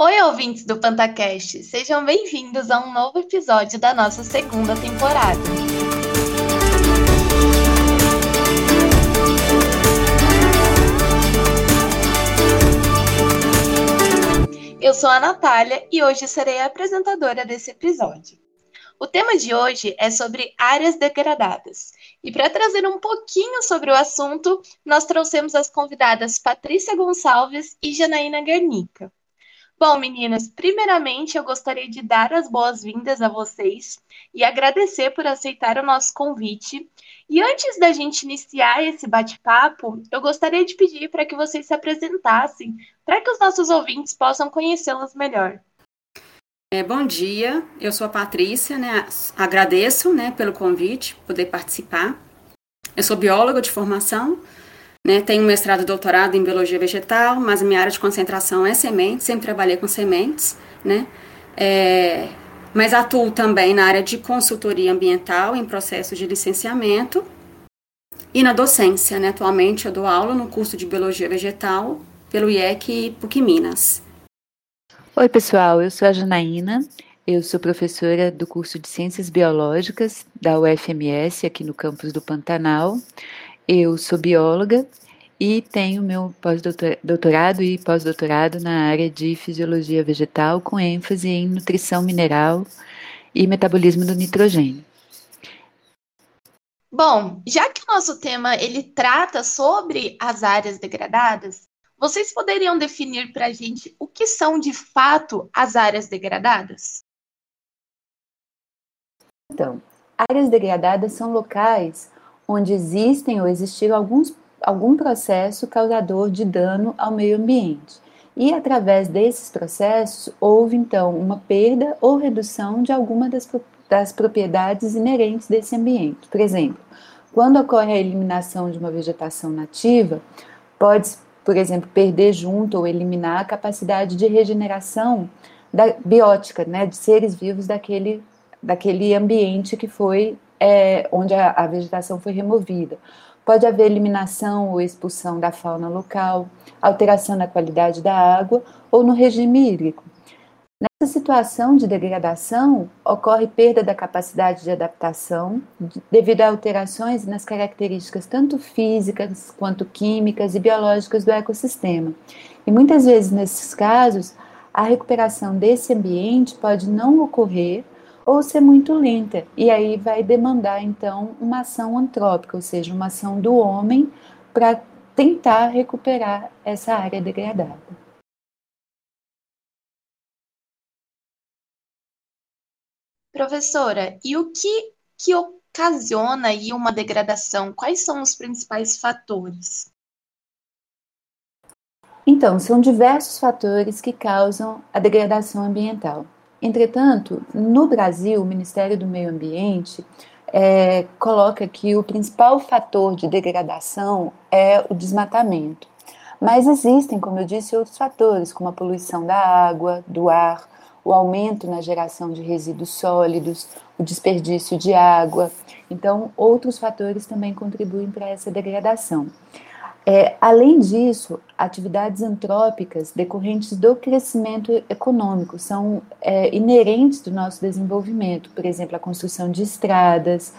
Oi, ouvintes do Pantacast! Sejam bem-vindos a um novo episódio da nossa segunda temporada. Eu sou a Natália e hoje serei a apresentadora desse episódio. O tema de hoje é sobre áreas degradadas. E para trazer um pouquinho sobre o assunto, nós trouxemos as convidadas Patrícia Gonçalves e Janaína Guernica. Bom, meninas, primeiramente eu gostaria de dar as boas-vindas a vocês e agradecer por aceitar o nosso convite. E antes da gente iniciar esse bate-papo, eu gostaria de pedir para que vocês se apresentassem, para que os nossos ouvintes possam conhecê-las melhor. É, bom dia, eu sou a Patrícia, né? Agradeço, né, pelo convite, poder participar. Eu sou bióloga de formação, né? Tenho mestrado e doutorado em biologia vegetal, mas minha área de concentração é sementes, sempre trabalhei com sementes, né? É, mas atuo também na área de consultoria ambiental em processos de licenciamento e na docência, né? Atualmente eu dou aula no curso de biologia vegetal pelo IEC PUC Minas. Oi, pessoal, eu sou a Janaína, eu sou professora do curso de Ciências Biológicas da UFMS, aqui no campus do Pantanal. Eu sou bióloga e tenho meu pós-doutorado e pós-doutorado na área de fisiologia vegetal, com ênfase em nutrição mineral e metabolismo do nitrogênio. Bom, já que o nosso tema ele trata sobre as áreas degradadas, vocês poderiam definir para a gente o que são de fato as áreas degradadas? Então, áreas degradadas são locais onde existem ou existiram alguns, algum processo causador de dano ao meio ambiente. E através desses processos houve então uma perda ou redução de alguma das, das propriedades inerentes desse ambiente. Por exemplo, quando ocorre a eliminação de uma vegetação nativa, pode por exemplo, perder junto ou eliminar a capacidade de regeneração da, biótica, né, de seres vivos daquele, daquele ambiente que foi é, onde a, a vegetação foi removida. Pode haver eliminação ou expulsão da fauna local, alteração na qualidade da água ou no regime hídrico. Nessa situação de degradação, ocorre perda da capacidade de adaptação devido a alterações nas características tanto físicas quanto químicas e biológicas do ecossistema. E muitas vezes, nesses casos, a recuperação desse ambiente pode não ocorrer ou ser muito lenta, e aí vai demandar então uma ação antrópica, ou seja, uma ação do homem para tentar recuperar essa área degradada. Professora, e o que, que ocasiona aí uma degradação? Quais são os principais fatores? Então, são diversos fatores que causam a degradação ambiental. Entretanto, no Brasil, o Ministério do Meio Ambiente é, coloca que o principal fator de degradação é o desmatamento. Mas existem, como eu disse, outros fatores, como a poluição da água, do ar, o aumento na geração de resíduos sólidos, o desperdício de água. Então, outros fatores também contribuem para essa degradação. É, além disso, atividades antrópicas decorrentes do crescimento econômico são é, inerentes do nosso desenvolvimento, por exemplo, a construção de estradas,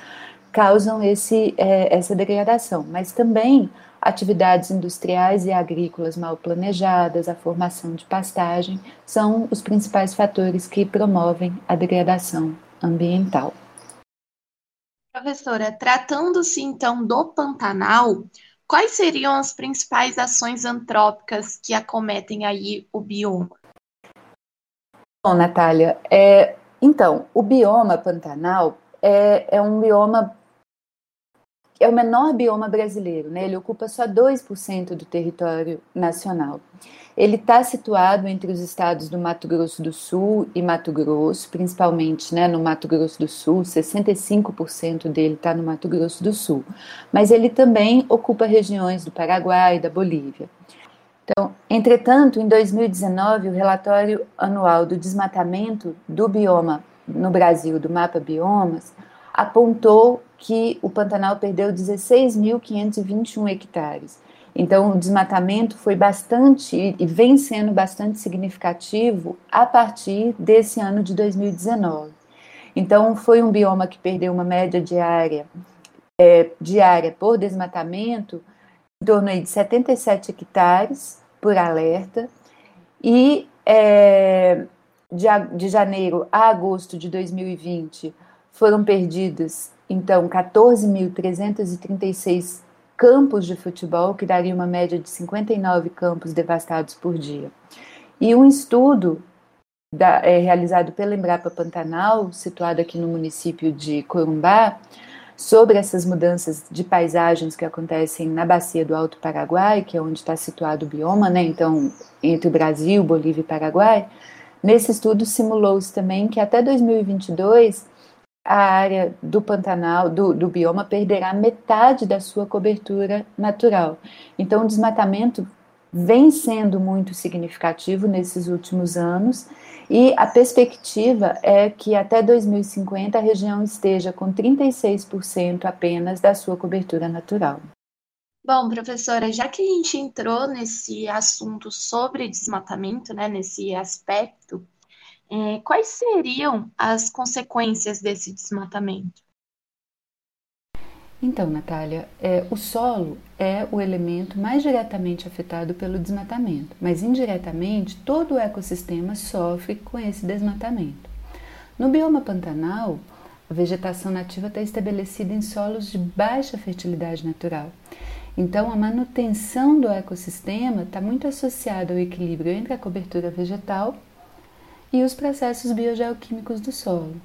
causam esse, é, essa degradação, mas também atividades industriais e agrícolas mal planejadas, a formação de pastagem, são os principais fatores que promovem a degradação ambiental. Professora, tratando-se então do Pantanal, quais seriam as principais ações antrópicas que acometem aí o bioma? Bom, Natália, é, então, o bioma Pantanal é, é um bioma é o menor bioma brasileiro, né? ele ocupa só 2% do território nacional. Ele está situado entre os estados do Mato Grosso do Sul e Mato Grosso, principalmente né, no Mato Grosso do Sul, 65% dele está no Mato Grosso do Sul. Mas ele também ocupa regiões do Paraguai e da Bolívia. Então, entretanto, em 2019, o relatório anual do desmatamento do bioma no Brasil, do mapa Biomas, apontou que o Pantanal perdeu 16.521 hectares. Então, o desmatamento foi bastante e vem sendo bastante significativo a partir desse ano de 2019. Então, foi um bioma que perdeu uma média diária, é, diária por desmatamento em torno de 77 hectares por alerta, e é, de, de janeiro a agosto de 2020 foram perdidos, então, 14.336 campos de futebol, que daria uma média de 59 campos devastados por dia. E um estudo da, é, realizado pela Embrapa Pantanal, situado aqui no município de Corumbá, sobre essas mudanças de paisagens que acontecem na bacia do Alto Paraguai, que é onde está situado o bioma, né? Então, entre o Brasil, Bolívia e Paraguai. Nesse estudo simulou-se também que até 2022 a área do Pantanal, do, do bioma, perderá metade da sua cobertura natural. Então, o desmatamento vem sendo muito significativo nesses últimos anos e a perspectiva é que até 2050 a região esteja com 36% apenas da sua cobertura natural. Bom, professora, já que a gente entrou nesse assunto sobre desmatamento, né, nesse aspecto, é, quais seriam as consequências desse desmatamento? Então, Natália, é, o solo é o elemento mais diretamente afetado pelo desmatamento, mas indiretamente todo o ecossistema sofre com esse desmatamento. No bioma pantanal, a vegetação nativa está estabelecida em solos de baixa fertilidade natural. Então, a manutenção do ecossistema está muito associada ao equilíbrio entre a cobertura vegetal e os processos biogeoquímicos do solo.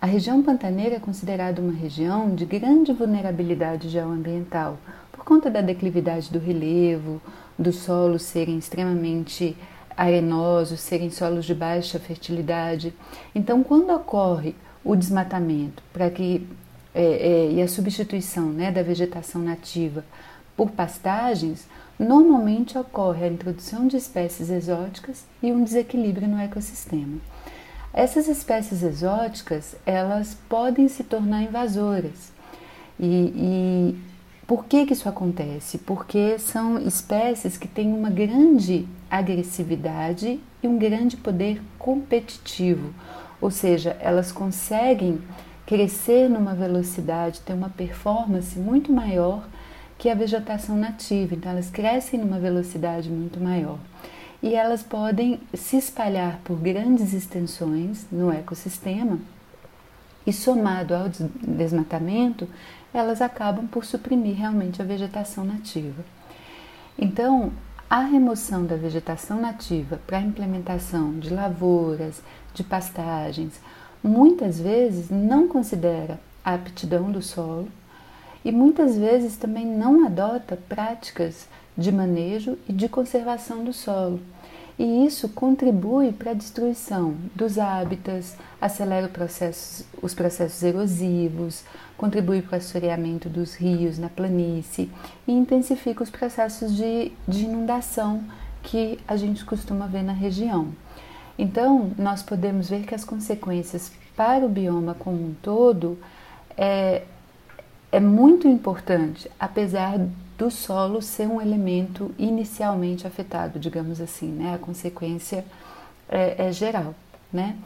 A região pantaneira é considerada uma região de grande vulnerabilidade geoambiental, por conta da declividade do relevo, dos solos serem extremamente arenosos, serem solos de baixa fertilidade. Então, quando ocorre o desmatamento para que é, é, e a substituição né, da vegetação nativa por pastagens, normalmente ocorre a introdução de espécies exóticas e um desequilíbrio no ecossistema. Essas espécies exóticas, elas podem se tornar invasoras. E, e por que, que isso acontece? Porque são espécies que têm uma grande agressividade e um grande poder competitivo, ou seja, elas conseguem crescer numa velocidade, ter uma performance muito maior que a vegetação nativa, então elas crescem numa velocidade muito maior e elas podem se espalhar por grandes extensões no ecossistema e somado ao desmatamento, elas acabam por suprimir realmente a vegetação nativa. Então, a remoção da vegetação nativa para a implementação de lavouras, de pastagens, muitas vezes não considera a aptidão do solo e muitas vezes também não adota práticas de manejo e de conservação do solo. E isso contribui para a destruição dos hábitats, acelera os processos erosivos, contribui para o assoreamento dos rios na planície e intensifica os processos de, de inundação que a gente costuma ver na região. Então, nós podemos ver que as consequências para o bioma como um todo é, é muito importante, apesar do solo ser um elemento inicialmente afetado, digamos assim, né? A consequência é, é geral, né?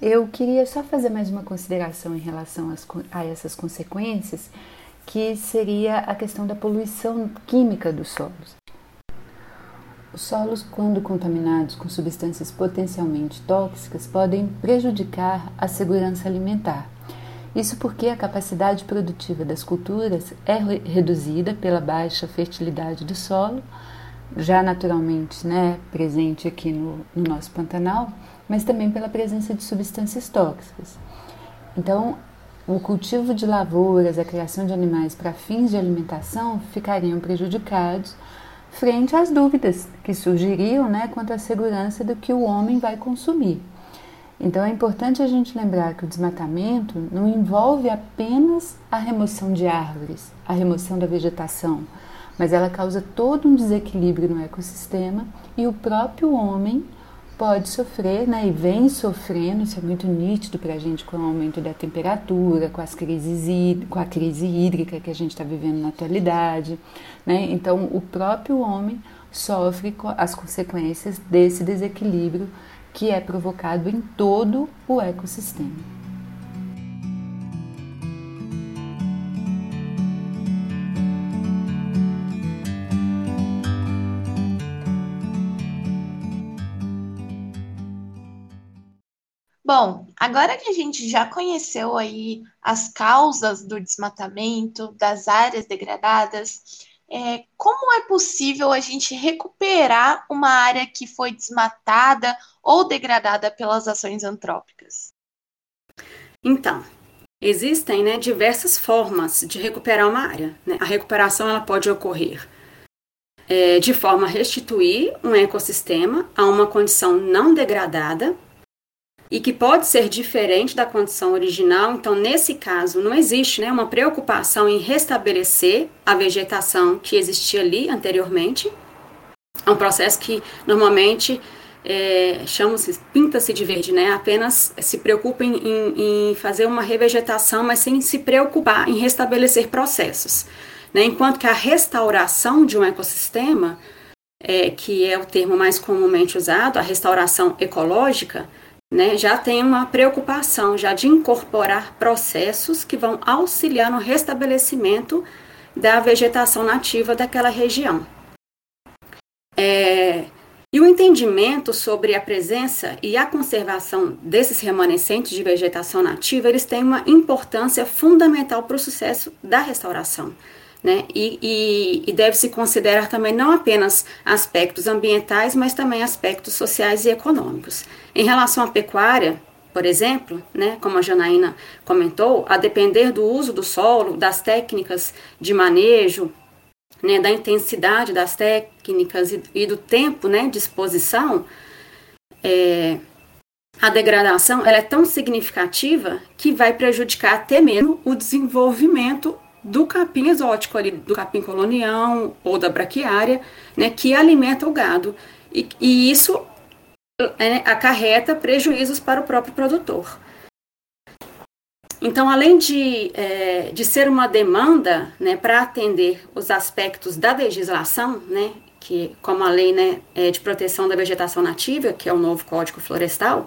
Eu queria só fazer mais uma consideração em relação às, a essas consequências, que seria a questão da poluição química dos solos. Os solos, quando contaminados com substâncias potencialmente tóxicas, podem prejudicar a segurança alimentar isso porque a capacidade produtiva das culturas é reduzida pela baixa fertilidade do solo, já naturalmente né, presente aqui no, no nosso Pantanal, mas também pela presença de substâncias tóxicas. Então, o cultivo de lavouras, a criação de animais para fins de alimentação ficariam prejudicados frente às dúvidas que surgiriam né, quanto à segurança do que o homem vai consumir. Então é importante a gente lembrar que o desmatamento não envolve apenas a remoção de árvores, a remoção da vegetação, mas ela causa todo um desequilíbrio no ecossistema e o próprio homem pode sofrer, né, e vem sofrendo, isso é muito nítido para a gente com o aumento da temperatura, com as crises, com a crise hídrica que a gente está vivendo na atualidade, né? Então, o próprio homem sofre as consequências desse desequilíbrio que é provocado em todo o ecossistema. Bom, agora que a gente já conheceu aí as causas do desmatamento, das áreas degradadas, é, como é possível a gente recuperar uma área que foi desmatada ou degradada pelas ações antrópicas? Então, existem né, diversas formas de recuperar uma área. Né? A recuperação ela pode ocorrer é, de forma a restituir um ecossistema a uma condição não degradada e que pode ser diferente da condição original. Então, nesse caso, não existe né, uma preocupação em restabelecer a vegetação que existia ali anteriormente. É um processo que normalmente é, chama-se pinta-se de verde, né? Apenas se preocupa em, em, em, fazer uma revegetação, mas sem se preocupar em restabelecer processos. Né? Enquanto que a restauração de um ecossistema, é, que é o termo mais comumente usado, a restauração ecológica, né, já tem uma preocupação já de incorporar processos que vão auxiliar no restabelecimento da vegetação nativa daquela região. É, e o entendimento sobre a presença e a conservação desses remanescentes de vegetação nativa, eles têm uma importância fundamental para o sucesso da restauração né? E, e, e deve-se considerar também não apenas aspectos ambientais, mas também aspectos sociais e econômicos. Em relação à pecuária, por exemplo, né, como a Janaína comentou, a depender do uso do solo, das técnicas de manejo, né, da intensidade das técnicas e, e do tempo né, de exposição, é, a degradação ela é tão significativa que vai prejudicar até mesmo o desenvolvimento do capim exótico ali, do capim colonial ou da braquiária, né, que alimenta o gado. E, e isso é, acarreta prejuízos para o próprio produtor. Então, além de, é, de ser uma demanda né, para atender os aspectos da legislação, né, que, como a lei né, é de proteção da vegetação nativa, que é o novo Código Florestal,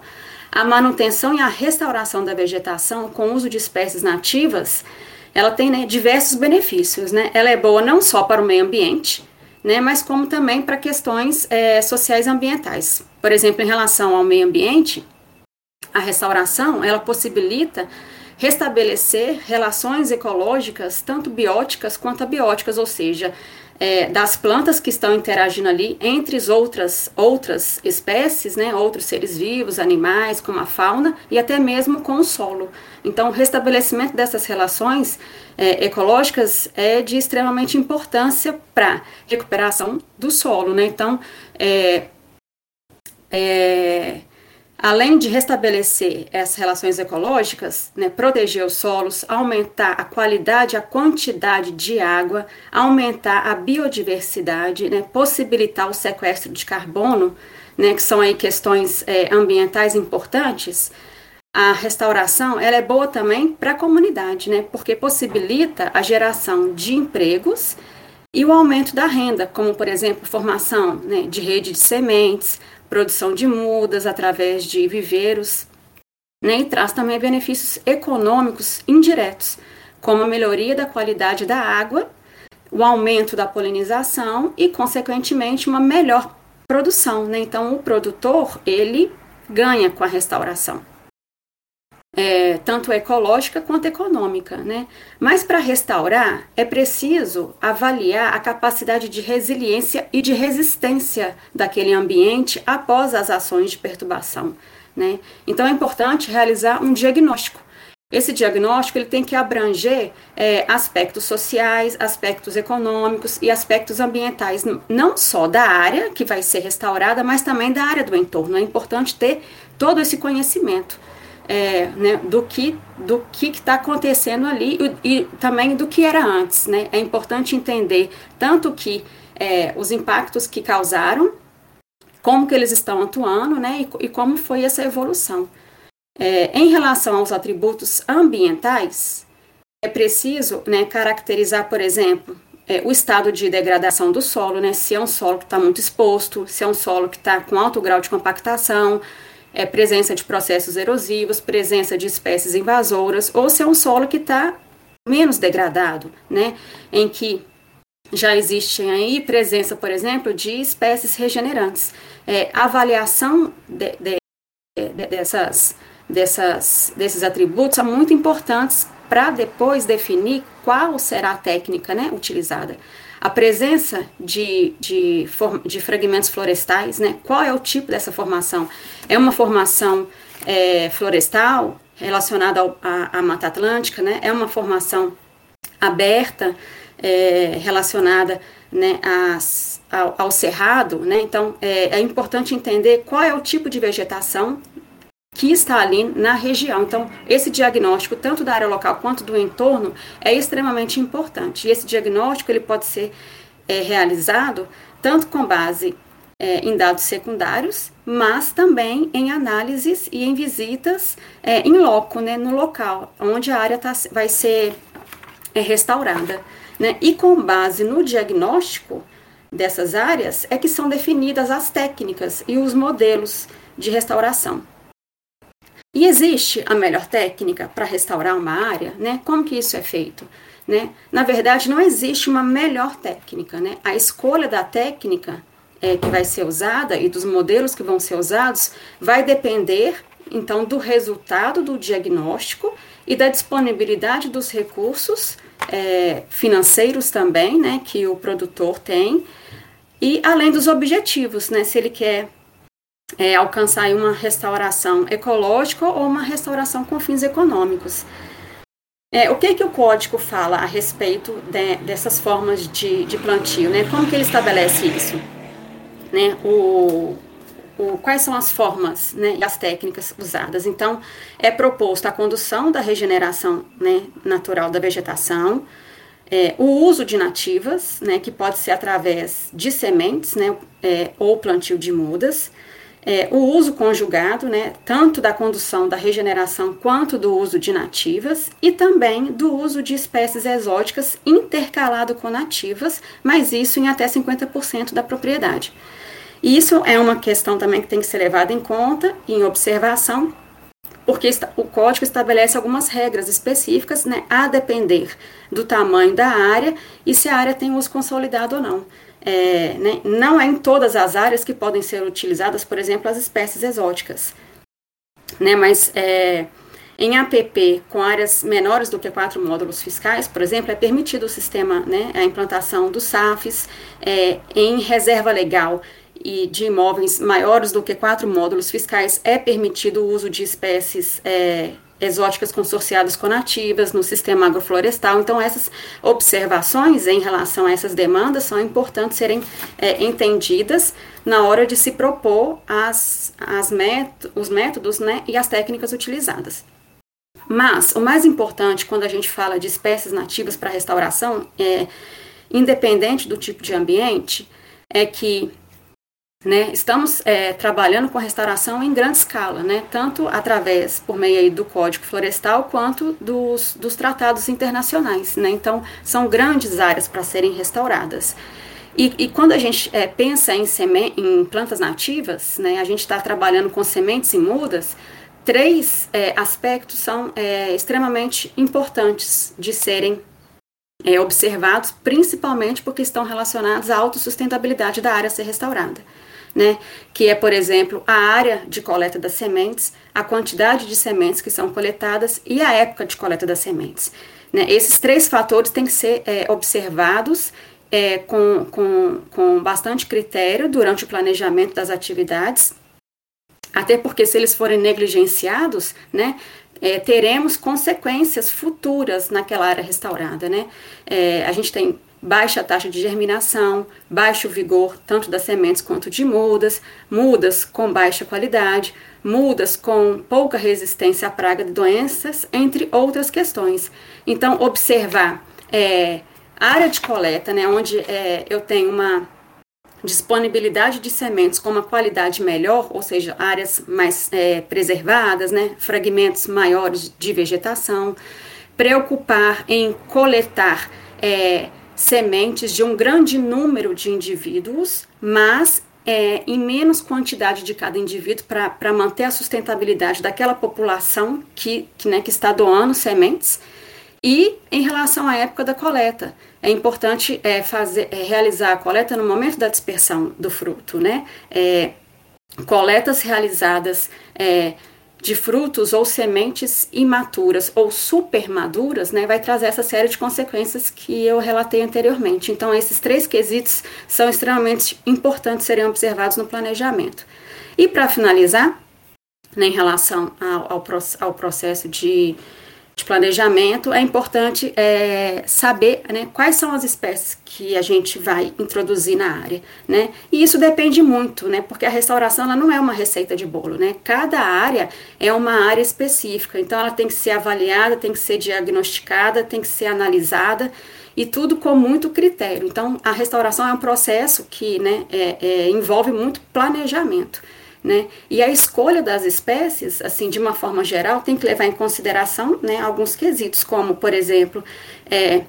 a manutenção e a restauração da vegetação com uso de espécies nativas ela tem né, diversos benefícios, né? Ela é boa não só para o meio ambiente, né, mas como também para questões é, sociais e ambientais. Por exemplo, em relação ao meio ambiente, a restauração ela possibilita restabelecer relações ecológicas, tanto bióticas quanto abióticas, ou seja, é, das plantas que estão interagindo ali entre as outras, outras espécies, né, outros seres vivos, animais, como a fauna, e até mesmo com o solo. Então, o restabelecimento dessas relações é, ecológicas é de extremamente importância para recuperação do solo. Né? Então, é, é além de restabelecer essas relações ecológicas, né, proteger os solos, aumentar a qualidade, a quantidade de água, aumentar a biodiversidade, né, possibilitar o sequestro de carbono, né, que são aí questões é, ambientais importantes, a restauração ela é boa também para a comunidade, né, porque possibilita a geração de empregos e o aumento da renda, como por exemplo formação né, de rede de sementes, produção de mudas através de viveiros, né, e traz também benefícios econômicos indiretos, como a melhoria da qualidade da água, o aumento da polinização e, consequentemente, uma melhor produção. Né? Então, o produtor ele ganha com a restauração é, tanto ecológica quanto econômica, né? Mas para restaurar é preciso avaliar a capacidade de resiliência e de resistência daquele ambiente após as ações de perturbação, né? Então é importante realizar um diagnóstico. Esse diagnóstico ele tem que abranger é, aspectos sociais, aspectos econômicos e aspectos ambientais, não só da área que vai ser restaurada, mas também da área do entorno. É importante ter todo esse conhecimento é, né, do que do que está acontecendo ali e, e, também do que era antes. Né? É importante entender tanto que é, os impactos que causaram, como que eles estão atuando, né, e, e como foi essa evolução. É, em relação aos atributos ambientais, é preciso né, caracterizar, por exemplo, é, o estado de degradação do solo, né, se é um solo que está muito exposto, se é um solo que está com alto grau de compactação, é, presença de processos erosivos, presença de espécies invasoras, ou se é um solo que está menos degradado, né, em que já existem aí presença, por exemplo, de espécies regenerantes. É, avaliação de, de, de, dessas, dessas, desses atributos são muito importantes para depois definir qual será a técnica né, utilizada. A presença de, de, de fragmentos florestais, né, qual é o tipo dessa formação? É uma formação é, florestal relacionada à Mata Atlântica, né, é uma formação aberta é, relacionada né, às, ao, ao, cerrado, né, então é, é importante entender qual é o tipo de vegetação que está ali na região. Então, esse diagnóstico, tanto da área local quanto do entorno, é extremamente importante. E esse diagnóstico ele pode ser é, realizado tanto com base é, em dados secundários, mas também em análises e em visitas é, em loco, né, no local, onde a área tá, vai ser é, restaurada. Né? E com base no diagnóstico dessas áreas é que são definidas as técnicas e os modelos de restauração. E existe a melhor técnica para restaurar uma área, né? Como que isso é feito? Né? Na verdade, não existe uma melhor técnica, né? A escolha da técnica é, que vai ser usada e dos modelos que vão ser usados vai depender, então, do resultado do diagnóstico e da disponibilidade dos recursos é, financeiros também, né? Que o produtor tem e além dos objetivos, né? Se ele quer é, alcançar uma restauração ecológica ou uma restauração com fins econômicos. É, o que, que o código fala a respeito de, dessas formas de, de, plantio? Né? Como que ele estabelece isso? Né? O, o, quais são as formas né, e as técnicas usadas? Então, é proposto a condução da regeneração né, natural da vegetação, é, o uso de nativas, né, que pode ser através de sementes né, é, ou plantio de mudas, é, o uso conjugado, né, tanto da condução da regeneração quanto do uso de nativas, e também do uso de espécies exóticas intercalado com nativas, mas isso em até 50% da propriedade. Isso é uma questão também que tem que ser levada em conta e em observação, porque o código estabelece algumas regras específicas, né, a depender do tamanho da área e se a área tem uso consolidado ou não é, né, não é em todas as áreas que podem ser utilizadas, por exemplo, as espécies exóticas. Né, mas é, em APP com áreas menores do que quatro módulos fiscais, por exemplo, é permitido o sistema, né, a implantação dos SAFs é, em reserva legal e de imóveis maiores do que quatro módulos fiscais, é permitido o uso de espécies é, exóticas consorciadas com nativas no sistema agroflorestal. Então, essas observações em relação a essas demandas são importantes serem é, entendidas na hora de se propor as, as os métodos né, e as técnicas utilizadas. Mas o mais importante quando a gente fala de espécies nativas para restauração, é, independente do tipo de ambiente, é que né? Estamos é, trabalhando com restauração em grande escala, né? tanto através, por meio do Código Florestal, quanto dos, dos tratados internacionais. Né? Então, são grandes áreas para serem restauradas. E, e, quando a gente é, pensa em, em plantas nativas, né, a gente está trabalhando com sementes e mudas, três é, aspectos são é, extremamente importantes de serem é, observados, principalmente porque estão relacionados à autossustentabilidade da área a ser restaurada né? Que é, por exemplo, a área de coleta das sementes, a quantidade de sementes que são coletadas e a época de coleta das sementes. Né? Esses três fatores têm que ser é, observados é, com, com, com bastante critério durante o planejamento das atividades, até porque se eles forem negligenciados, né, é, teremos consequências futuras naquela área restaurada, né? É, a gente tem baixa taxa de germinação, baixo vigor tanto das sementes quanto de mudas, mudas com baixa qualidade, mudas com pouca resistência à praga de doenças, entre outras questões. Então, observar é, área de coleta, né, onde é, eu tenho uma disponibilidade de sementes com uma qualidade melhor, ou seja, áreas mais é, preservadas, né, fragmentos maiores de vegetação, preocupar em coletar é, sementes de um grande número de indivíduos, mas é, em menos quantidade de cada indivíduo para manter a sustentabilidade daquela população que, que, né, que está doando sementes. E em relação à época da coleta, é importante é, fazer, é, realizar a coleta no momento da dispersão do fruto, né? É, coletas realizadas é, de frutos ou sementes imaturas ou supermaduras, né, vai trazer essa série de consequências que eu relatei anteriormente. Então, esses três quesitos são extremamente importantes serem observados no planejamento. E para finalizar, né, em relação ao, ao, ao processo de de planejamento, é importante é, saber né, quais são as espécies que a gente vai introduzir na área, né? E isso depende muito, né? Porque a restauração ela não é uma receita de bolo, né? Cada área é uma área específica, então ela tem que ser avaliada, tem que ser diagnosticada, tem que ser analisada e tudo com muito critério. Então, a restauração é um processo que né, é, é, envolve muito planejamento. Né? E a escolha das espécies, assim, de uma forma geral, tem que levar em consideração né, alguns quesitos, como, por exemplo, é,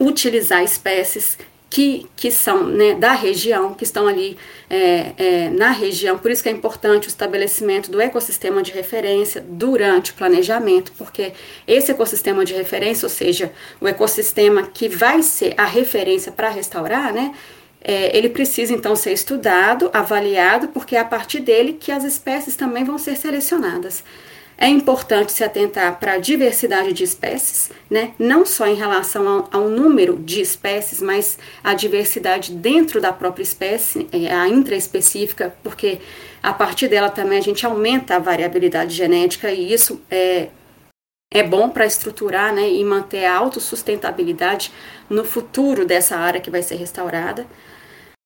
utilizar espécies que, que são né, da região, que estão ali é, é, na região. Por isso que é importante o estabelecimento do ecossistema de referência durante o planejamento, porque esse ecossistema de referência, ou seja, o ecossistema que vai ser a referência para restaurar, né, é, ele precisa então ser estudado, avaliado, porque é a partir dele que as espécies também vão ser selecionadas. É importante se atentar para a diversidade de espécies, né? não só em relação ao, ao, número de espécies, mas a diversidade dentro da própria espécie, é, a intraespecífica, porque a partir dela também a gente aumenta a variabilidade genética e isso é, é bom para estruturar né, e manter a autossustentabilidade no futuro dessa área que vai ser restaurada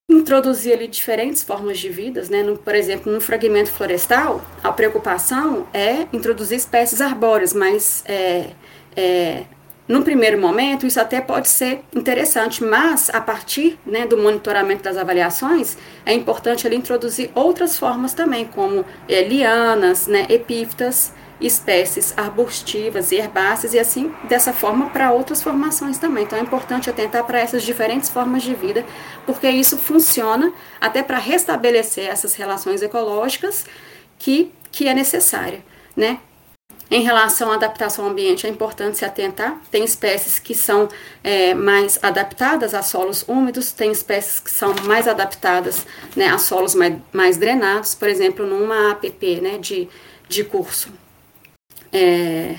introduzir ali diferentes formas de vidas, né? No, por exemplo, no fragmento florestal, a preocupação é introduzir espécies arbóreas, mas é, é, no primeiro momento isso até pode ser interessante, mas a partir né, do monitoramento das avaliações é importante ali introduzir outras formas também, como é, lianas, né, epífitas, espécies arbustivas e herbáceas e assim dessa forma para outras formações também. Então é importante atentar para essas diferentes formas de vida, porque isso funciona até para restabelecer essas relações ecológicas que, que é necessária, né? Em relação à adaptação ao ambiente, é importante se atentar. Tem espécies que são é, mais adaptadas a solos úmidos, tem espécies que são mais adaptadas né, a solos mais, mais drenados. Por exemplo, numa APP né, de, de curso é,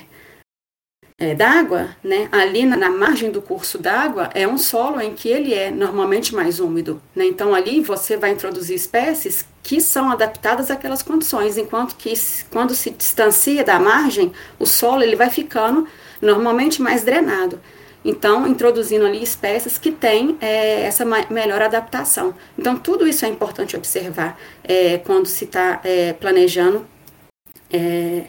é, d'água, né, ali na, na, margem do curso d'água, é um solo em que ele é normalmente mais úmido. Né? Então, ali você vai introduzir espécies que são adaptadas àquelas condições, enquanto que quando se distancia da margem, o solo ele vai ficando normalmente mais drenado. Então, introduzindo ali espécies que têm é, essa melhor adaptação. Então, tudo isso é importante observar é, quando se está é, planejando é,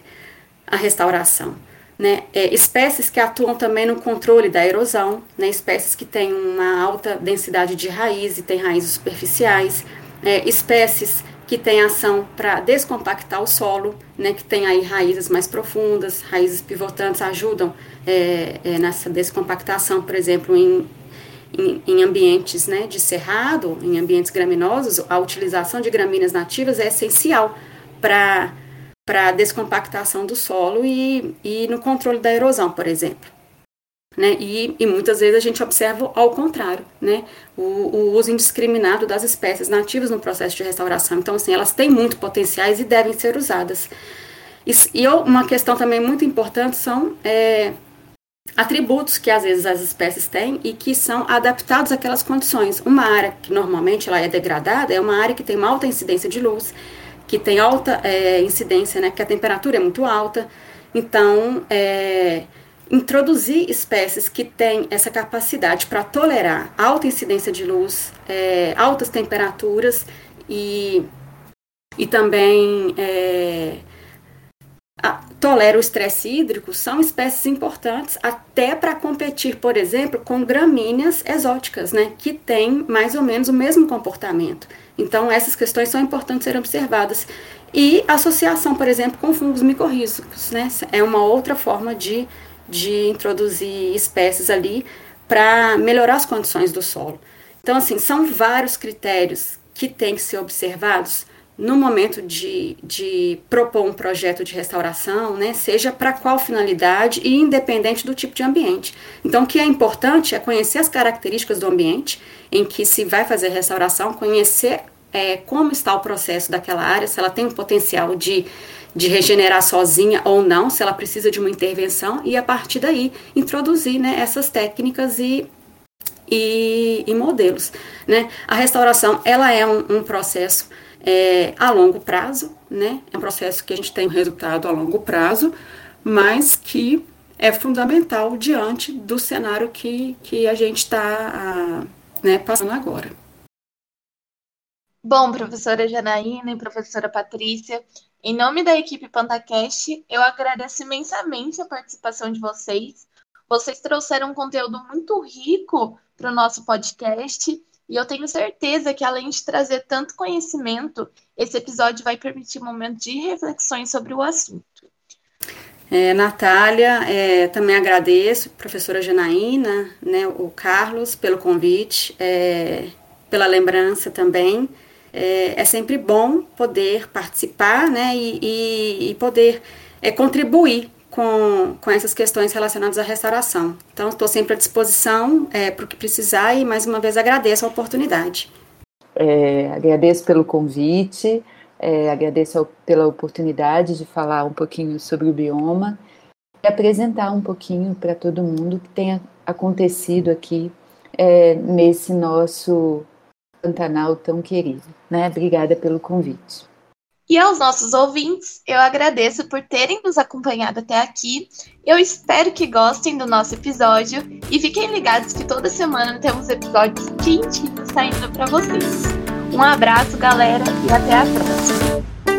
a restauração. Né? É, espécies que atuam também no controle da erosão, né? espécies que têm uma alta densidade de raiz e têm raízes superficiais, é, espécies que têm ação para descompactar o solo, né? que tem aí raízes mais profundas, raízes pivotantes ajudam é, é nessa descompactação, por exemplo, em, em, em, ambientes né, de cerrado, em ambientes graminosos, a utilização de gramíneas nativas é essencial para para descompactação do solo e, e no controle da erosão, por exemplo. Né? E, e, muitas vezes a gente observa ao contrário, né? O, o, uso indiscriminado das espécies nativas no processo de restauração. Então, assim, elas têm muito potenciais e devem ser usadas. E, e uma questão também muito importante são é, atributos que às vezes as espécies têm e que são adaptados àquelas condições. Uma área que normalmente ela é degradada é uma área que tem uma alta incidência de luz, que tem alta é, incidência, né, que a temperatura é muito alta. Então, é, introduzir espécies que têm essa capacidade para tolerar alta incidência de luz, é, altas temperaturas e, e também é, toleram o estresse hídrico são espécies importantes até para competir, por exemplo, com gramíneas exóticas, né, que têm mais ou menos o mesmo comportamento. Então, essas questões são importantes serem observadas. E associação, por exemplo, com fungos micorrízicos, né, é uma outra forma de, de introduzir espécies ali para melhorar as condições do solo. Então, assim, são vários critérios que têm que ser observados no momento de, de propor um projeto de restauração, né, seja para qual finalidade e independente do tipo de ambiente. Então, o que é importante é conhecer as características do ambiente em que se vai fazer restauração, conhecer é, como está o processo daquela área, se ela tem um potencial de, de regenerar sozinha ou não, se ela precisa de uma intervenção, e a partir daí introduzir né, essas técnicas e, e, e modelos. Né? A restauração ela é um, um processo é, a longo prazo, né? É um processo que a gente tem um resultado a longo prazo, mas que é fundamental diante do cenário que, que a gente está né, passando agora. Bom, professora Janaína e professora Patrícia, em nome da equipe PantaCast, eu agradeço imensamente a participação de vocês. Vocês trouxeram um conteúdo muito rico para o nosso podcast e eu tenho certeza que, além de trazer tanto conhecimento, esse episódio vai permitir um momento de reflexões sobre o assunto. É, Natália, é, também agradeço, professora Janaína, né, o Carlos, pelo convite, é, pela lembrança também. É, é, sempre bom poder participar né, e, e, e poder é, contribuir com, com essas questões relacionadas à restauração. Então, estou sempre à disposição é, para o que precisar e, mais uma vez, agradeço a oportunidade. É, agradeço pelo convite, é, agradeço pela oportunidade de falar um pouquinho sobre o bioma e apresentar um pouquinho para todo mundo o que tem acontecido aqui é, nesse nosso Pantanal tão querido. Né? Obrigada pelo convite. E aos nossos ouvintes, eu agradeço por terem nos acompanhado até aqui. Eu espero que gostem do nosso episódio e fiquem ligados que toda semana temos episódios quentinhos saindo para vocês. Um abraço, galera, e até a próxima.